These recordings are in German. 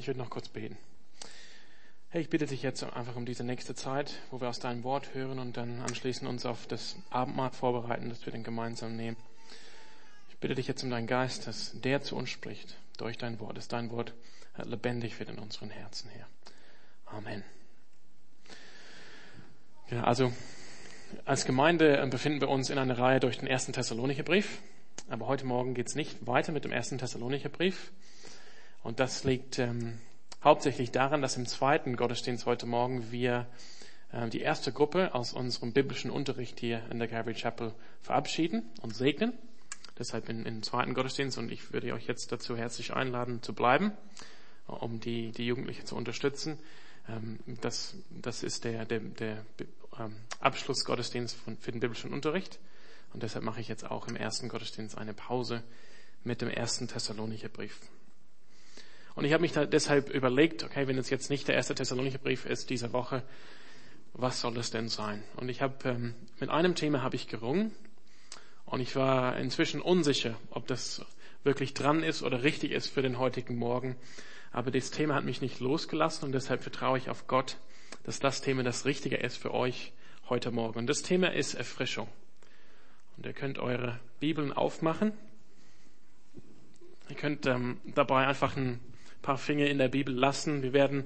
Ich würde noch kurz beten. Hey, ich bitte dich jetzt einfach um diese nächste Zeit, wo wir aus deinem Wort hören und dann anschließend uns auf das Abendmahl vorbereiten, dass wir den gemeinsam nehmen. Ich bitte dich jetzt um deinen Geist, dass der zu uns spricht durch dein Wort, dass dein Wort lebendig wird in unseren Herzen, Herr. Amen. Ja, also als Gemeinde befinden wir uns in einer Reihe durch den ersten Thessalonicher Brief. Aber heute Morgen geht es nicht weiter mit dem ersten Thessalonicher Brief. Und das liegt ähm, hauptsächlich daran, dass im zweiten Gottesdienst heute Morgen wir äh, die erste Gruppe aus unserem biblischen Unterricht hier in der Calvary Chapel verabschieden und segnen. Deshalb in, im zweiten Gottesdienst und ich würde euch jetzt dazu herzlich einladen zu bleiben, um die, die Jugendlichen zu unterstützen. Ähm, das, das ist der, der, der ähm, Abschlussgottesdienst von, für den biblischen Unterricht. Und deshalb mache ich jetzt auch im ersten Gottesdienst eine Pause mit dem ersten Thessalonicher Brief. Und ich habe mich deshalb überlegt, okay, wenn es jetzt nicht der erste Thessalonicher Brief ist diese Woche, was soll es denn sein? Und ich habe ähm, mit einem Thema habe ich gerungen und ich war inzwischen unsicher, ob das wirklich dran ist oder richtig ist für den heutigen Morgen. Aber das Thema hat mich nicht losgelassen und deshalb vertraue ich auf Gott, dass das Thema das Richtige ist für euch heute Morgen. Und das Thema ist Erfrischung. Und ihr könnt eure Bibeln aufmachen. Ihr könnt ähm, dabei einfach ein paar Finger in der Bibel lassen. Wir werden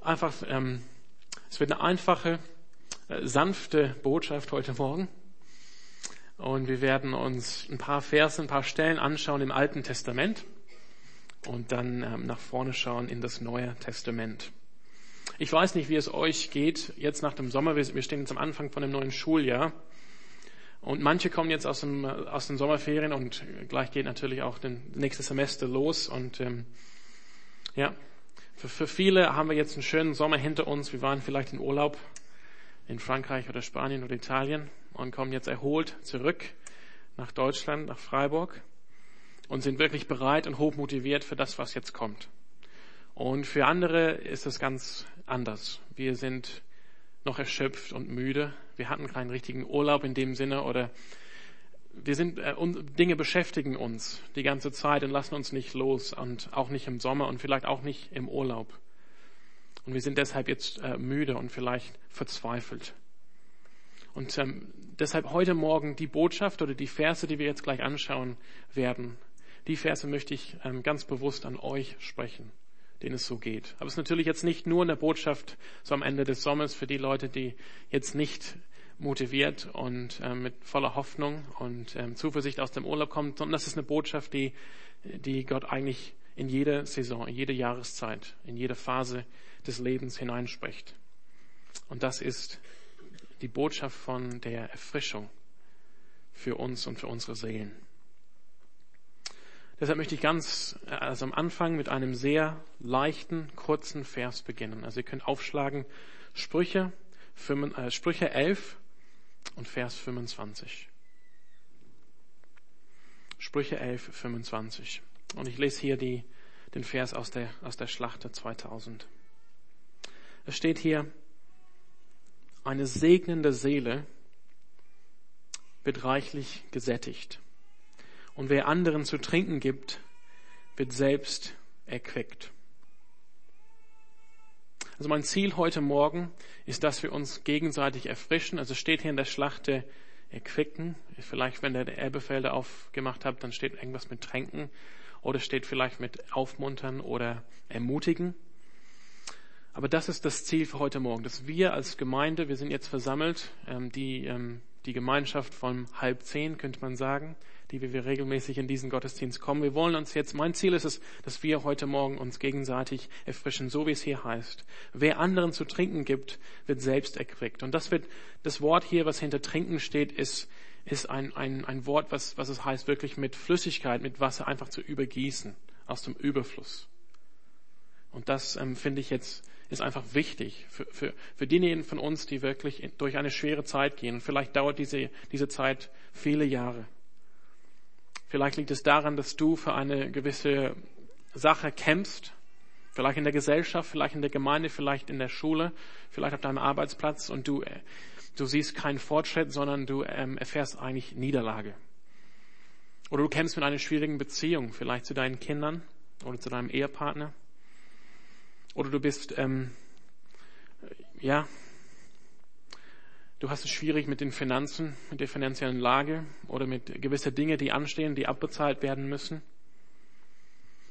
einfach, ähm, es wird eine einfache, äh, sanfte Botschaft heute Morgen. Und wir werden uns ein paar Verse, ein paar Stellen anschauen im Alten Testament und dann ähm, nach vorne schauen in das Neue Testament. Ich weiß nicht, wie es euch geht jetzt nach dem Sommer. Wir stehen jetzt am Anfang von dem neuen Schuljahr. Und manche kommen jetzt aus, dem, aus den Sommerferien und gleich geht natürlich auch das nächste Semester los. Und ähm, ja, für, für viele haben wir jetzt einen schönen Sommer hinter uns. Wir waren vielleicht in Urlaub in Frankreich oder Spanien oder Italien und kommen jetzt erholt zurück nach Deutschland, nach Freiburg und sind wirklich bereit und hochmotiviert für das, was jetzt kommt. Und für andere ist es ganz anders. Wir sind noch erschöpft und müde. Wir hatten keinen richtigen Urlaub in dem Sinne oder wir sind, äh, Dinge beschäftigen uns die ganze Zeit und lassen uns nicht los und auch nicht im Sommer und vielleicht auch nicht im Urlaub. Und wir sind deshalb jetzt äh, müde und vielleicht verzweifelt. Und ähm, deshalb heute Morgen die Botschaft oder die Verse, die wir jetzt gleich anschauen werden, die Verse möchte ich ähm, ganz bewusst an euch sprechen, denen es so geht. Aber es ist natürlich jetzt nicht nur eine Botschaft so am Ende des Sommers für die Leute, die jetzt nicht motiviert und äh, mit voller Hoffnung und ähm, Zuversicht aus dem Urlaub kommt, sondern das ist eine Botschaft, die, die Gott eigentlich in jede Saison, in jede Jahreszeit, in jede Phase des Lebens hineinspricht. Und das ist die Botschaft von der Erfrischung für uns und für unsere Seelen. Deshalb möchte ich ganz, also am Anfang mit einem sehr leichten, kurzen Vers beginnen. Also ihr könnt aufschlagen Sprüche, äh, Sprüche 11, und Vers 25. Sprüche 11, 25. Und ich lese hier die, den Vers aus der, aus der Schlachte 2000. Es steht hier, eine segnende Seele wird reichlich gesättigt. Und wer anderen zu trinken gibt, wird selbst erquickt. Also mein Ziel heute Morgen ist, dass wir uns gegenseitig erfrischen. Also steht hier in der Schlachte erquicken. Vielleicht, wenn der Erbefelder aufgemacht hat, dann steht irgendwas mit Tränken oder steht vielleicht mit Aufmuntern oder Ermutigen. Aber das ist das Ziel für heute Morgen, dass wir als Gemeinde, wir sind jetzt versammelt, ähm, die, ähm, die Gemeinschaft von halb zehn, könnte man sagen, die wir regelmäßig in diesen Gottesdienst kommen. Wir wollen uns jetzt, mein Ziel ist es, dass wir heute Morgen uns gegenseitig erfrischen, so wie es hier heißt. Wer anderen zu trinken gibt, wird selbst erquickt. Und das wird, das Wort hier, was hinter trinken steht, ist, ist ein, ein, ein Wort, was, was es heißt, wirklich mit Flüssigkeit, mit Wasser einfach zu übergießen, aus dem Überfluss. Und das ähm, finde ich jetzt ist einfach wichtig für, für, für diejenigen von uns, die wirklich durch eine schwere Zeit gehen. Vielleicht dauert diese, diese Zeit viele Jahre. Vielleicht liegt es daran, dass du für eine gewisse Sache kämpfst. Vielleicht in der Gesellschaft, vielleicht in der Gemeinde, vielleicht in der Schule, vielleicht auf deinem Arbeitsplatz und du, äh, du siehst keinen Fortschritt, sondern du ähm, erfährst eigentlich Niederlage. Oder du kämpfst mit einer schwierigen Beziehung, vielleicht zu deinen Kindern oder zu deinem Ehepartner. Oder du bist, ähm, ja, du hast es schwierig mit den Finanzen, mit der finanziellen Lage oder mit gewissen Dingen, die anstehen, die abbezahlt werden müssen.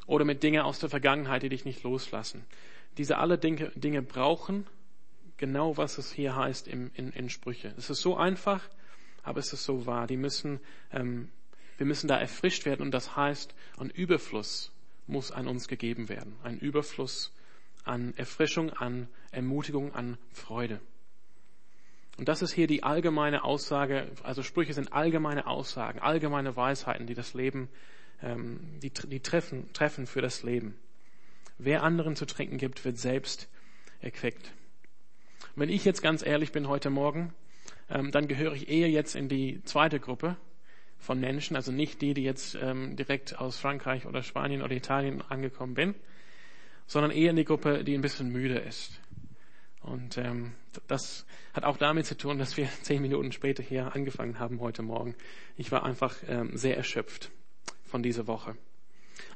Oder mit Dingen aus der Vergangenheit, die dich nicht loslassen. Diese alle Dinge, Dinge brauchen genau, was es hier heißt in, in, in Sprüche. Es ist so einfach, aber es ist so wahr. Die müssen, ähm, wir müssen da erfrischt werden und das heißt, ein Überfluss muss an uns gegeben werden. Ein Überfluss an Erfrischung, an Ermutigung, an Freude. Und das ist hier die allgemeine Aussage, also Sprüche sind allgemeine Aussagen, allgemeine Weisheiten, die das Leben, ähm, die, die treffen, treffen für das Leben. Wer anderen zu trinken gibt, wird selbst erquickt. Wenn ich jetzt ganz ehrlich bin heute Morgen, ähm, dann gehöre ich eher jetzt in die zweite Gruppe von Menschen, also nicht die, die jetzt ähm, direkt aus Frankreich oder Spanien oder Italien angekommen bin, sondern eher in die Gruppe, die ein bisschen müde ist. Und ähm, das hat auch damit zu tun, dass wir zehn Minuten später hier angefangen haben heute Morgen. Ich war einfach ähm, sehr erschöpft von dieser Woche.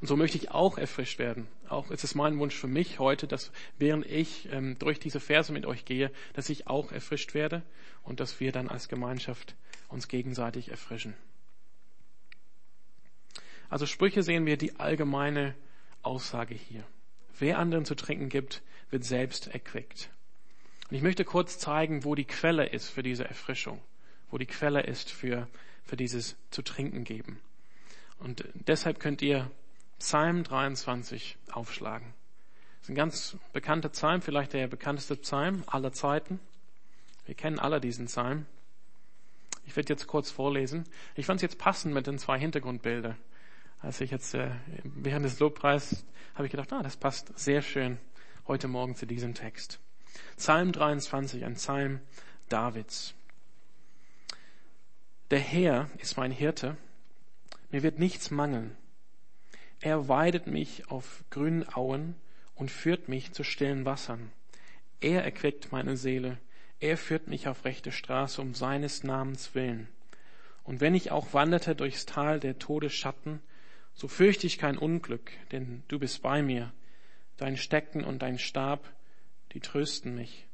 Und so möchte ich auch erfrischt werden. Auch ist es mein Wunsch für mich heute, dass während ich ähm, durch diese Verse mit euch gehe, dass ich auch erfrischt werde und dass wir dann als Gemeinschaft uns gegenseitig erfrischen. Also Sprüche sehen wir die allgemeine Aussage hier. Wer anderen zu trinken gibt, wird selbst erquickt. Und ich möchte kurz zeigen, wo die Quelle ist für diese Erfrischung, wo die Quelle ist für, für dieses zu trinken geben. Und deshalb könnt ihr Psalm 23 aufschlagen. Das ist ein ganz bekannter Psalm, vielleicht der bekannteste Psalm aller Zeiten. Wir kennen alle diesen Psalm. Ich werde jetzt kurz vorlesen. Ich fand es jetzt passend mit den zwei Hintergrundbildern. Als ich jetzt äh, während des Lobpreis habe ich gedacht, ah, das passt sehr schön heute Morgen zu diesem Text. Psalm 23, ein Psalm Davids. Der Herr ist mein Hirte, mir wird nichts mangeln. Er weidet mich auf grünen Auen und führt mich zu stillen Wassern. Er erquickt meine Seele. Er führt mich auf rechte Straße um seines Namens willen. Und wenn ich auch wanderte durchs Tal der Todesschatten, so fürchte ich kein Unglück, denn du bist bei mir. Dein Stecken und dein Stab, die trösten mich.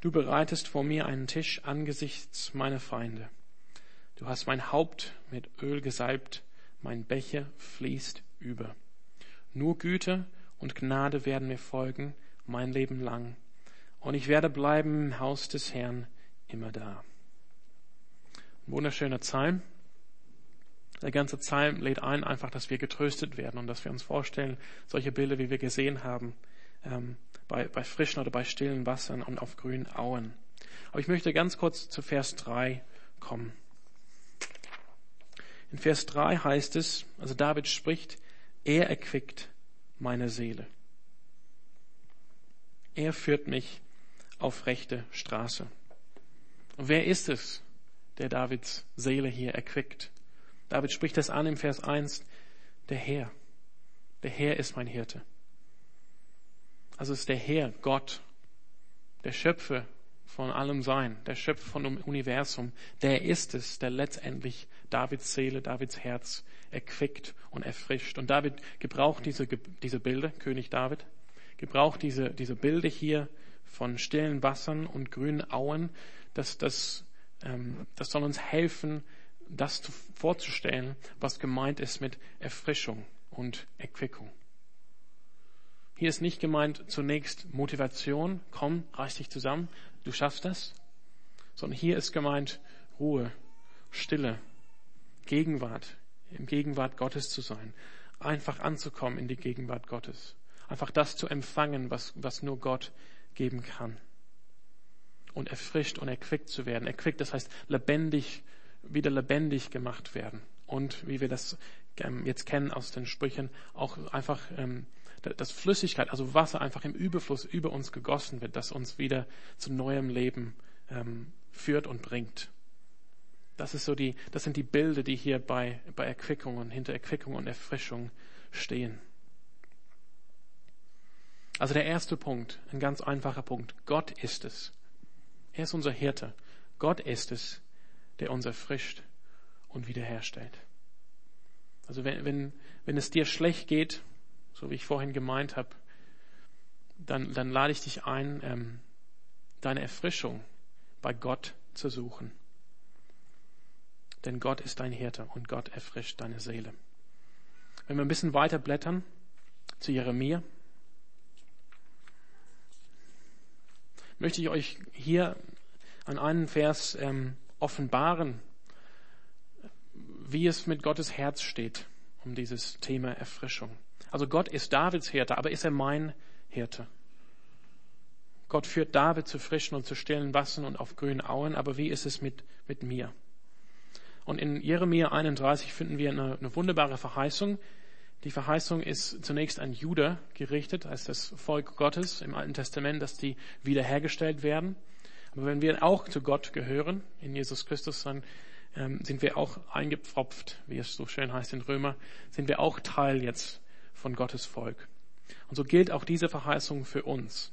Du bereitest vor mir einen Tisch angesichts meiner Feinde. Du hast mein Haupt mit Öl gesalbt, mein Becher fließt über. Nur Güte und Gnade werden mir folgen mein Leben lang. Und ich werde bleiben im Haus des Herrn immer da. Ein wunderschöner Psalm. Der ganze Psalm lädt ein, einfach, dass wir getröstet werden und dass wir uns vorstellen, solche Bilder, wie wir gesehen haben, ähm, bei, bei frischen oder bei stillen Wassern und auf grünen Auen. Aber ich möchte ganz kurz zu Vers 3 kommen. In Vers 3 heißt es, also David spricht, er erquickt meine Seele. Er führt mich auf rechte Straße. Und wer ist es, der Davids Seele hier erquickt? David spricht das an im Vers 1, der Herr. Der Herr ist mein Hirte. Also ist der Herr, Gott, der Schöpfer von allem Sein, der Schöpfer von dem Universum, der ist es, der letztendlich Davids Seele, Davids Herz erquickt und erfrischt. Und David gebraucht diese, diese Bilder, König David, gebraucht diese, diese Bilder hier von stillen Wassern und grünen Auen. Das, das, ähm, das soll uns helfen, das zu, vorzustellen, was gemeint ist mit Erfrischung und Erquickung. Hier ist nicht gemeint zunächst Motivation, komm, reiß dich zusammen, du schaffst das, sondern hier ist gemeint Ruhe, Stille, Gegenwart, im Gegenwart Gottes zu sein, einfach anzukommen in die Gegenwart Gottes, einfach das zu empfangen, was, was nur Gott geben kann. Und erfrischt und erquickt zu werden. Erquickt, das heißt lebendig, wieder lebendig gemacht werden. Und wie wir das jetzt kennen aus den Sprüchen, auch einfach ähm, dass Flüssigkeit, also Wasser einfach im Überfluss über uns gegossen wird, das uns wieder zu neuem Leben ähm, führt und bringt. Das ist so die, das sind die Bilder, die hier bei, bei Erquickung und hinter Erquickung und Erfrischung stehen. Also der erste Punkt, ein ganz einfacher Punkt. Gott ist es. Er ist unser Hirte. Gott ist es, der uns erfrischt und wiederherstellt. Also wenn, wenn, wenn es dir schlecht geht, so wie ich vorhin gemeint habe, dann, dann lade ich dich ein, ähm, deine Erfrischung bei Gott zu suchen. Denn Gott ist dein Hirte und Gott erfrischt deine Seele. Wenn wir ein bisschen weiter blättern zu Jeremia, möchte ich euch hier an einen Vers ähm, offenbaren, wie es mit Gottes Herz steht um dieses Thema Erfrischung. Also Gott ist Davids Hirte, aber ist er mein Hirte? Gott führt David zu frischen und zu stillen Wassern und auf grünen Auen, aber wie ist es mit, mit mir? Und in Jeremia 31 finden wir eine, eine wunderbare Verheißung. Die Verheißung ist zunächst an Juda gerichtet, als das Volk Gottes im Alten Testament, dass die wiederhergestellt werden. Aber wenn wir auch zu Gott gehören, in Jesus Christus, dann ähm, sind wir auch eingepfropft, wie es so schön heißt in Römer, sind wir auch Teil jetzt von Gottes Volk. Und so gilt auch diese Verheißung für uns.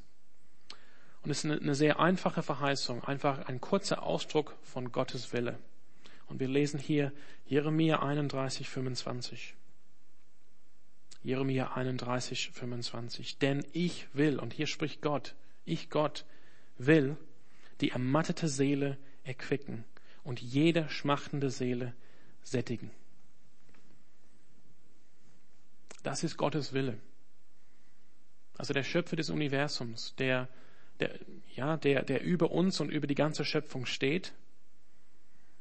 Und es ist eine, sehr einfache Verheißung, einfach ein kurzer Ausdruck von Gottes Wille. Und wir lesen hier Jeremia 31, 25. Jeremia 31, 25. Denn ich will, und hier spricht Gott, ich Gott will die ermattete Seele erquicken und jede schmachtende Seele sättigen. Das ist Gottes Wille. Also der Schöpfer des Universums, der der, ja, der, der über uns und über die ganze Schöpfung steht,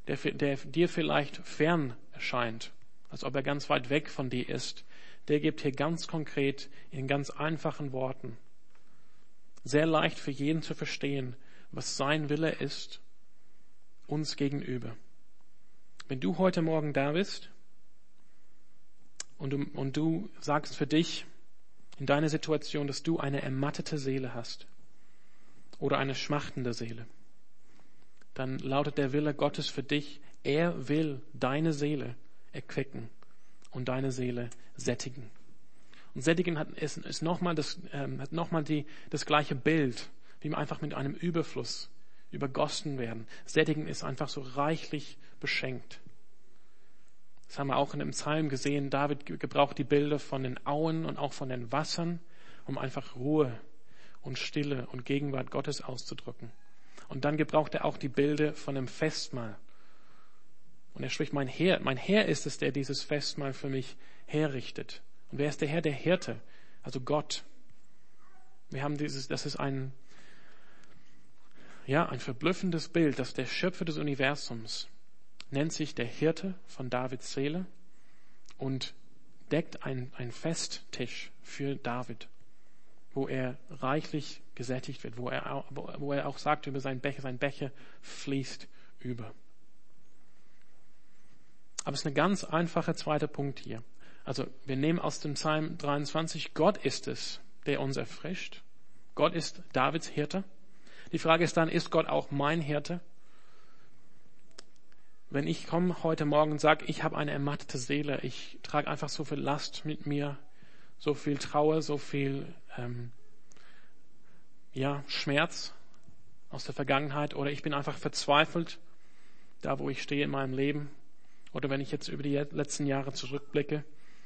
der, der dir vielleicht fern erscheint, als ob er ganz weit weg von dir ist, der gibt hier ganz konkret in ganz einfachen Worten, sehr leicht für jeden zu verstehen, was sein Wille ist, uns gegenüber. Wenn du heute Morgen da bist und du, und du sagst für dich in deiner Situation, dass du eine ermattete Seele hast, oder eine schmachtende Seele, dann lautet der Wille Gottes für dich, er will deine Seele erquicken und deine Seele sättigen. Und sättigen hat, ist, ist nochmal das, ähm, hat nochmal die, das gleiche Bild, wie man einfach mit einem Überfluss übergossen werden. Sättigen ist einfach so reichlich beschenkt. Das haben wir auch in dem Psalm gesehen. David gebraucht die Bilder von den Auen und auch von den Wassern, um einfach Ruhe und Stille und Gegenwart Gottes auszudrücken. Und dann gebraucht er auch die Bilder von einem Festmahl. Und er spricht, mein Herr, mein Herr ist es, der dieses Festmahl für mich herrichtet. Und wer ist der Herr? Der Hirte, also Gott. Wir haben dieses, das ist ein, ja, ein verblüffendes Bild, dass der Schöpfer des Universums nennt sich der Hirte von Davids Seele und deckt einen Festtisch für David wo er reichlich gesättigt wird, wo er, wo er auch sagt über seinen Becher, sein Becher fließt über. Aber es ist ein ganz einfacher zweiter Punkt hier. Also wir nehmen aus dem Psalm 23, Gott ist es, der uns erfrischt. Gott ist Davids Hirte. Die Frage ist dann, ist Gott auch mein Hirte? Wenn ich komme heute Morgen und sage, ich habe eine ermattete Seele, ich trage einfach so viel Last mit mir, so viel Trauer, so viel ähm, ja, Schmerz aus der Vergangenheit oder ich bin einfach verzweifelt, da wo ich stehe in meinem Leben oder wenn ich jetzt über die letzten Jahre zurückblicke.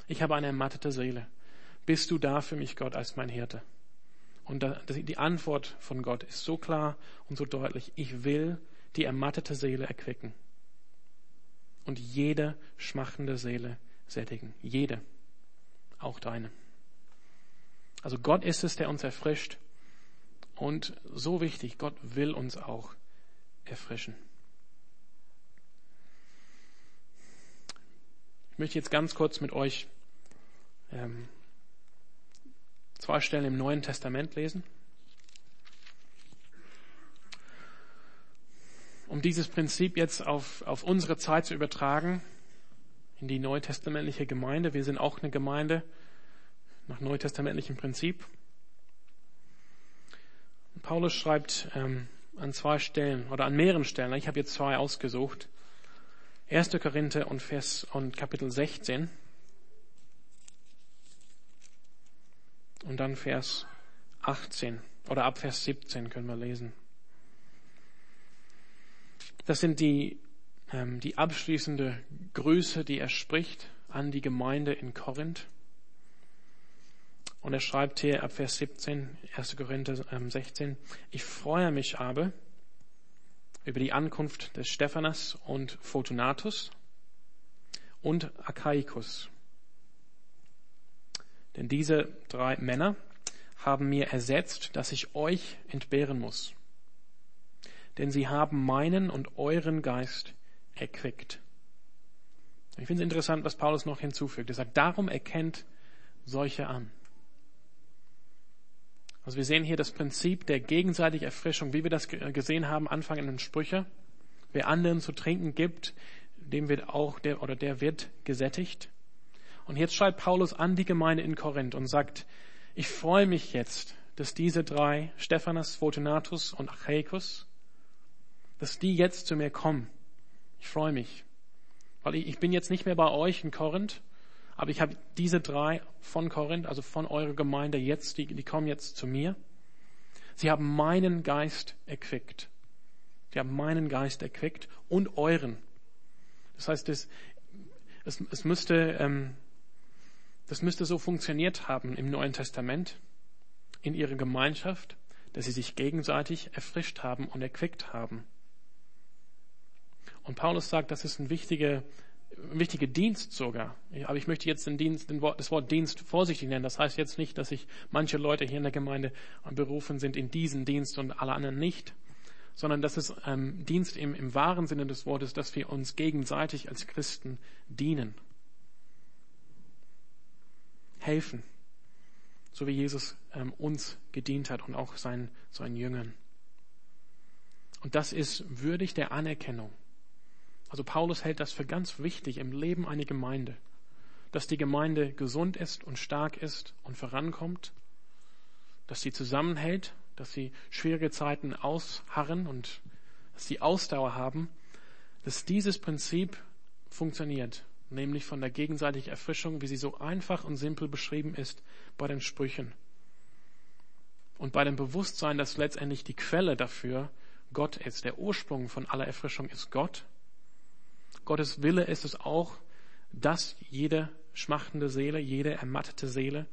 Ich habe eine ermattete Seele. Bist du da für mich, Gott, als mein Hirte? Und die Antwort von Gott ist so klar und so deutlich. Ich will die ermattete Seele erquicken und jede schmachende Seele sättigen. Jede. Auch deine. Also Gott ist es, der uns erfrischt. Und so wichtig, Gott will uns auch erfrischen. Ich möchte jetzt ganz kurz mit euch ähm, zwei Stellen im Neuen Testament lesen. Um dieses Prinzip jetzt auf, auf unsere Zeit zu übertragen, in die neutestamentliche Gemeinde. Wir sind auch eine Gemeinde, nach neutestamentlichem Prinzip. Paulus schreibt ähm, an zwei Stellen oder an mehreren Stellen, ich habe jetzt zwei ausgesucht, 1. Korinther und Vers und Kapitel 16 und dann Vers 18 oder ab Vers 17 können wir lesen. Das sind die, ähm, die abschließende Grüße, die er spricht an die Gemeinde in Korinth. Und er schreibt hier ab Vers 17, 1. Korinther 16, ich freue mich aber über die Ankunft des Stephanas und Fortunatus und Achaicus. Denn diese drei Männer haben mir ersetzt, dass ich euch entbehren muss. Denn sie haben meinen und euren Geist erquickt. Ich finde es interessant, was Paulus noch hinzufügt. Er sagt, darum erkennt solche an. Also wir sehen hier das Prinzip der gegenseitigen Erfrischung, wie wir das gesehen haben, Anfang in den Sprüche. Wer anderen zu trinken gibt, dem wird auch der oder der wird gesättigt. Und jetzt schreibt Paulus an die Gemeinde in Korinth und sagt, ich freue mich jetzt, dass diese drei, Stephanas, Fortunatus und Achaicus, dass die jetzt zu mir kommen. Ich freue mich. Weil ich, ich bin jetzt nicht mehr bei euch in Korinth, aber ich habe diese drei von Korinth, also von eurer Gemeinde jetzt, die, die kommen jetzt zu mir. Sie haben meinen Geist erquickt. Sie haben meinen Geist erquickt und euren. Das heißt, es, es, es müsste, ähm, das müsste so funktioniert haben im Neuen Testament, in ihrer Gemeinschaft, dass sie sich gegenseitig erfrischt haben und erquickt haben. Und Paulus sagt, das ist ein wichtiger ein wichtiger Dienst sogar. Aber ich möchte jetzt den Dienst, den Wort, das Wort Dienst vorsichtig nennen. Das heißt jetzt nicht, dass sich manche Leute hier in der Gemeinde berufen sind in diesen Dienst und alle anderen nicht, sondern dass es ähm, Dienst im, im wahren Sinne des Wortes, dass wir uns gegenseitig als Christen dienen. Helfen. So wie Jesus ähm, uns gedient hat und auch seinen, seinen Jüngern. Und das ist würdig der Anerkennung also Paulus hält das für ganz wichtig im Leben einer Gemeinde, dass die Gemeinde gesund ist und stark ist und vorankommt, dass sie zusammenhält, dass sie schwierige Zeiten ausharren und dass sie Ausdauer haben, dass dieses Prinzip funktioniert, nämlich von der gegenseitigen Erfrischung, wie sie so einfach und simpel beschrieben ist bei den Sprüchen. Und bei dem Bewusstsein, dass letztendlich die Quelle dafür Gott ist, der Ursprung von aller Erfrischung ist Gott Gottes Wille ist es auch, dass jede schmachtende Seele, jede ermattete Seele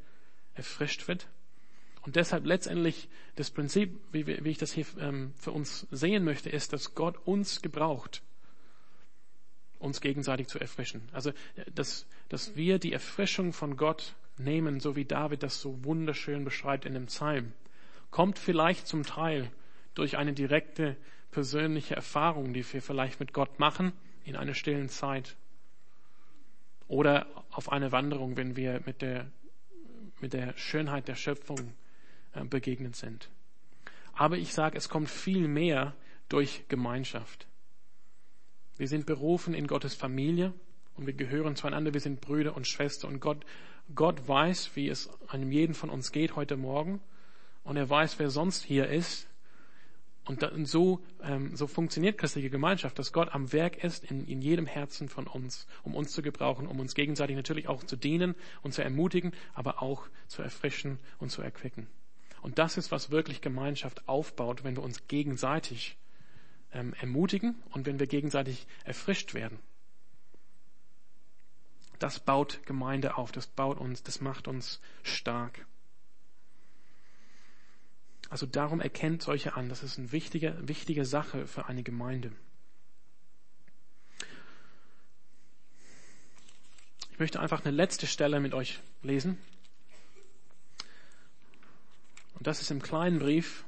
erfrischt wird. Und deshalb letztendlich das Prinzip, wie, wie ich das hier ähm, für uns sehen möchte, ist, dass Gott uns gebraucht, uns gegenseitig zu erfrischen. Also, dass, dass wir die Erfrischung von Gott nehmen, so wie David das so wunderschön beschreibt in dem Psalm, kommt vielleicht zum Teil durch eine direkte persönliche Erfahrung, die wir vielleicht mit Gott machen, in einer stillen Zeit oder auf eine Wanderung, wenn wir mit der, mit der Schönheit der Schöpfung äh, begegnet sind. Aber ich sage, es kommt viel mehr durch Gemeinschaft. Wir sind berufen in Gottes Familie und wir gehören zueinander. Wir sind Brüder und Schwestern und Gott, Gott weiß, wie es einem jeden von uns geht heute Morgen und er weiß, wer sonst hier ist und so, ähm, so funktioniert christliche Gemeinschaft, dass Gott am Werk ist in, in jedem Herzen von uns, um uns zu gebrauchen, um uns gegenseitig natürlich auch zu dienen und zu ermutigen, aber auch zu erfrischen und zu erquicken. Und das ist, was wirklich Gemeinschaft aufbaut, wenn wir uns gegenseitig ähm, ermutigen und wenn wir gegenseitig erfrischt werden. Das baut Gemeinde auf, das baut uns, das macht uns stark. Also darum erkennt solche an. Das ist eine wichtige, wichtige Sache für eine Gemeinde. Ich möchte einfach eine letzte Stelle mit euch lesen. Und das ist im kleinen Brief,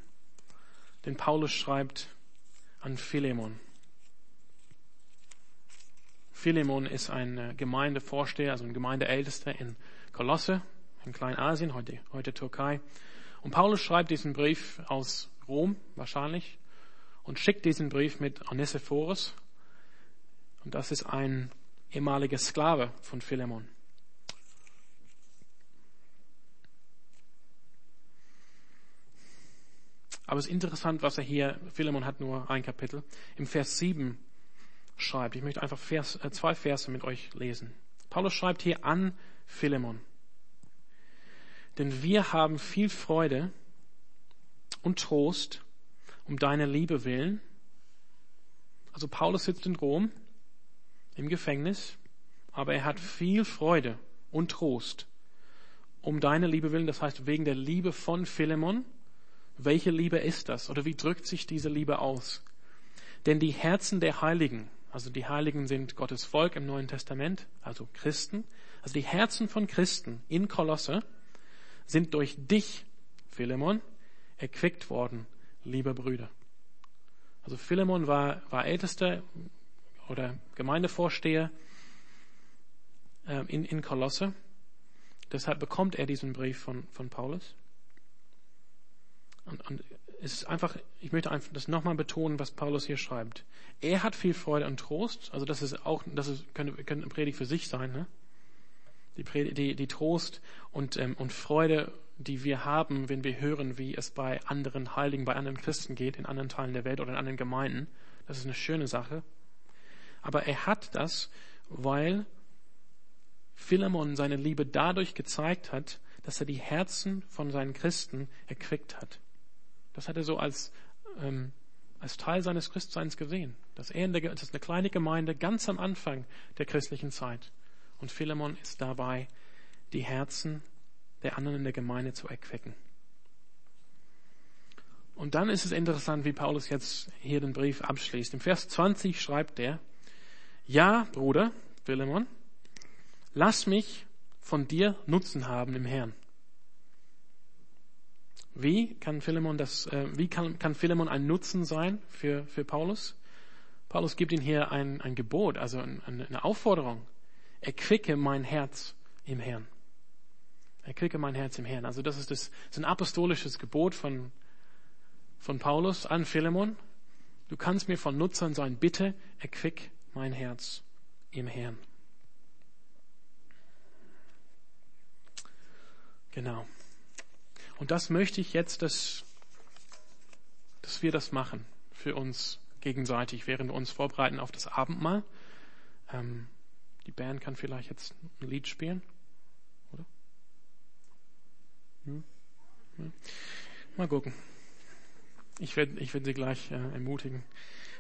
den Paulus schreibt an Philemon. Philemon ist ein Gemeindevorsteher, also ein Gemeindeältester in Kolosse, in Kleinasien, heute, heute Türkei. Und Paulus schreibt diesen Brief aus Rom wahrscheinlich und schickt diesen Brief mit Onesiphorus. Und das ist ein ehemaliger Sklave von Philemon. Aber es ist interessant, was er hier, Philemon hat nur ein Kapitel, im Vers 7 schreibt. Ich möchte einfach Vers, äh, zwei Verse mit euch lesen. Paulus schreibt hier an Philemon. Denn wir haben viel Freude und Trost um deine Liebe willen. Also Paulus sitzt in Rom im Gefängnis, aber er hat viel Freude und Trost um deine Liebe willen, das heißt wegen der Liebe von Philemon. Welche Liebe ist das? Oder wie drückt sich diese Liebe aus? Denn die Herzen der Heiligen, also die Heiligen sind Gottes Volk im Neuen Testament, also Christen, also die Herzen von Christen in Kolosse sind durch dich, Philemon, erquickt worden, liebe Brüder. Also Philemon war, war Ältester oder Gemeindevorsteher äh, in, in Kolosse. Deshalb bekommt er diesen Brief von, von Paulus. Und, und es ist einfach, ich möchte einfach das nochmal betonen, was Paulus hier schreibt. Er hat viel Freude und Trost, also das ist auch, das ist, könnte, könnte eine Predigt für sich sein, ne? Die, die, die Trost und, ähm, und Freude, die wir haben, wenn wir hören, wie es bei anderen Heiligen, bei anderen Christen geht, in anderen Teilen der Welt oder in anderen Gemeinden. Das ist eine schöne Sache. Aber er hat das, weil Philemon seine Liebe dadurch gezeigt hat, dass er die Herzen von seinen Christen erquickt hat. Das hat er so als, ähm, als Teil seines Christseins gesehen. Dass er in der, das ist eine kleine Gemeinde ganz am Anfang der christlichen Zeit. Und Philemon ist dabei, die Herzen der anderen in der Gemeinde zu erquicken. Und dann ist es interessant, wie Paulus jetzt hier den Brief abschließt. Im Vers 20 schreibt er, ja, Bruder, Philemon, lass mich von dir Nutzen haben im Herrn. Wie kann Philemon das, äh, wie kann, kann Philemon ein Nutzen sein für, für Paulus? Paulus gibt ihm hier ein, ein Gebot, also ein, eine Aufforderung. Erquicke mein Herz im Herrn. Erquicke mein Herz im Herrn. Also das ist, das, das ist ein apostolisches Gebot von, von Paulus an Philemon. Du kannst mir von Nutzern sein. Bitte erquick mein Herz im Herrn. Genau. Und das möchte ich jetzt, dass, dass wir das machen für uns gegenseitig, während wir uns vorbereiten auf das Abendmahl. Ähm, die Band kann vielleicht jetzt ein Lied spielen, oder? Hm? Hm? Mal gucken. Ich werde ich werd Sie gleich äh, ermutigen,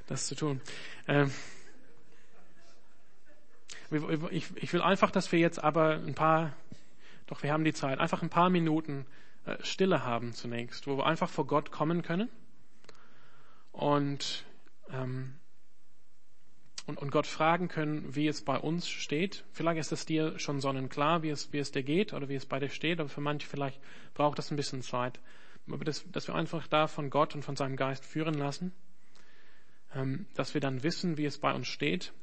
das zu tun. Ähm, ich, ich will einfach, dass wir jetzt aber ein paar, doch wir haben die Zeit, einfach ein paar Minuten äh, Stille haben zunächst, wo wir einfach vor Gott kommen können und, ähm, und, und Gott fragen können, wie es bei uns steht. Vielleicht ist es dir schon sonnenklar, wie es, wie es dir geht oder wie es bei dir steht, aber für manche vielleicht braucht das ein bisschen Zeit. Aber das, dass wir einfach da von Gott und von seinem Geist führen lassen, ähm, dass wir dann wissen, wie es bei uns steht.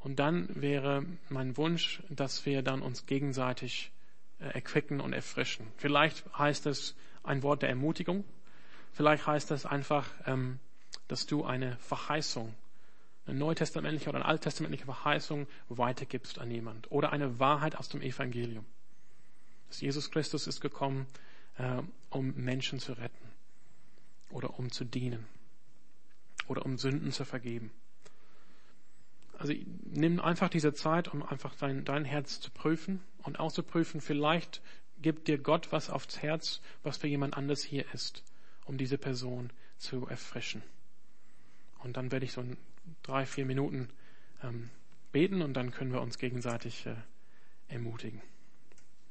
Und dann wäre mein Wunsch, dass wir dann uns gegenseitig äh, erquicken und erfrischen. Vielleicht heißt es ein Wort der Ermutigung. Vielleicht heißt es einfach, ähm, dass du eine Verheißung, eine neutestamentliche oder eine alttestamentliche Verheißung weitergibst an jemand. Oder eine Wahrheit aus dem Evangelium. Dass Jesus Christus ist gekommen, äh, um Menschen zu retten. Oder um zu dienen. Oder um Sünden zu vergeben. Also nimm einfach diese Zeit, um einfach dein, dein Herz zu prüfen und auch zu prüfen, vielleicht gibt dir Gott was aufs Herz, was für jemand anders hier ist, um diese Person zu erfrischen. Und dann werde ich so drei, vier Minuten ähm, beten und dann können wir uns gegenseitig äh, ermutigen.